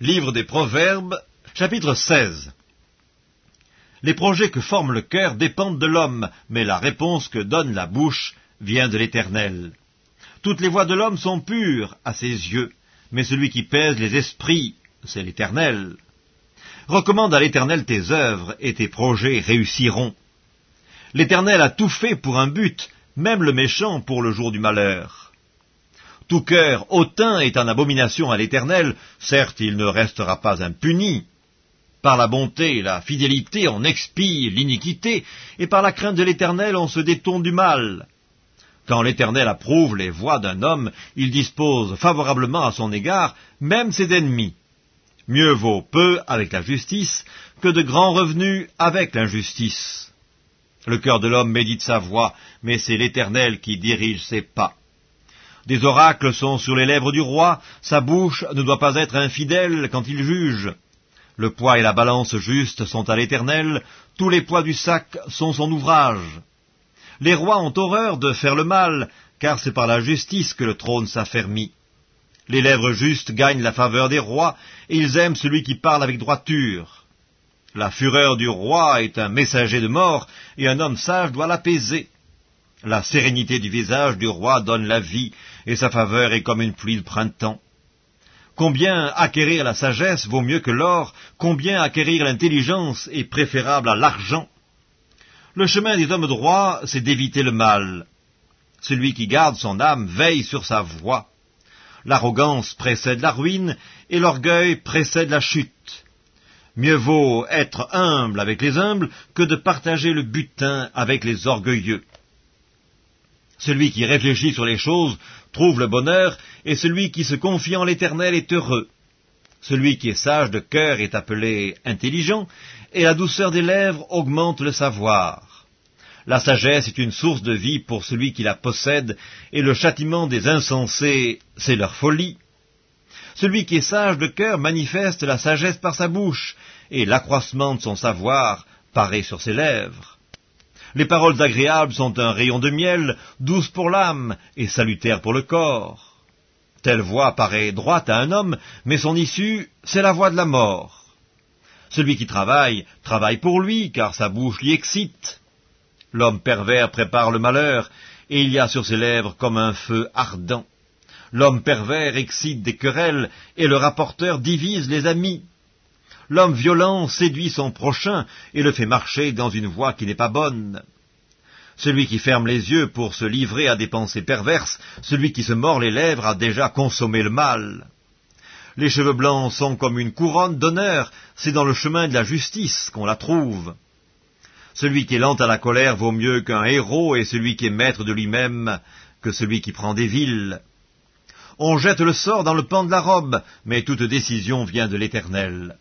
Livre des Proverbes, chapitre 16 Les projets que forme le cœur dépendent de l'homme, mais la réponse que donne la bouche vient de l'Éternel. Toutes les voies de l'homme sont pures à ses yeux, mais celui qui pèse les esprits, c'est l'Éternel. Recommande à l'Éternel tes œuvres, et tes projets réussiront. L'Éternel a tout fait pour un but, même le méchant pour le jour du malheur. Tout cœur hautain est en abomination à l'Éternel, certes il ne restera pas impuni. Par la bonté et la fidélité on expie l'iniquité, et par la crainte de l'Éternel on se détourne du mal. Quand l'Éternel approuve les voies d'un homme, il dispose favorablement à son égard même ses ennemis. Mieux vaut peu avec la justice que de grands revenus avec l'injustice. Le cœur de l'homme médite sa voie, mais c'est l'Éternel qui dirige ses pas. Des oracles sont sur les lèvres du roi, sa bouche ne doit pas être infidèle quand il juge. Le poids et la balance juste sont à l'Éternel, tous les poids du sac sont son ouvrage. Les rois ont horreur de faire le mal, car c'est par la justice que le trône s'affermit. Les lèvres justes gagnent la faveur des rois, et ils aiment celui qui parle avec droiture. La fureur du roi est un messager de mort, et un homme sage doit l'apaiser. La sérénité du visage du roi donne la vie, et sa faveur est comme une pluie de printemps. Combien acquérir la sagesse vaut mieux que l'or, combien acquérir l'intelligence est préférable à l'argent. Le chemin des hommes droits, c'est d'éviter le mal. Celui qui garde son âme veille sur sa voie. L'arrogance précède la ruine, et l'orgueil précède la chute. Mieux vaut être humble avec les humbles que de partager le butin avec les orgueilleux. Celui qui réfléchit sur les choses trouve le bonheur, et celui qui se confie en l'Éternel est heureux. Celui qui est sage de cœur est appelé intelligent, et la douceur des lèvres augmente le savoir. La sagesse est une source de vie pour celui qui la possède, et le châtiment des insensés, c'est leur folie. Celui qui est sage de cœur manifeste la sagesse par sa bouche, et l'accroissement de son savoir paraît sur ses lèvres. Les paroles agréables sont un rayon de miel, douce pour l'âme et salutaire pour le corps. Telle voix paraît droite à un homme, mais son issue, c'est la voix de la mort. Celui qui travaille, travaille pour lui, car sa bouche l'y excite. L'homme pervers prépare le malheur, et il y a sur ses lèvres comme un feu ardent. L'homme pervers excite des querelles, et le rapporteur divise les amis. L'homme violent séduit son prochain, et le fait marcher dans une voie qui n'est pas bonne. Celui qui ferme les yeux pour se livrer à des pensées perverses, celui qui se mord les lèvres a déjà consommé le mal. Les cheveux blancs sont comme une couronne d'honneur, c'est dans le chemin de la justice qu'on la trouve. Celui qui est lent à la colère vaut mieux qu'un héros, et celui qui est maître de lui-même que celui qui prend des villes. On jette le sort dans le pan de la robe, mais toute décision vient de l'Éternel.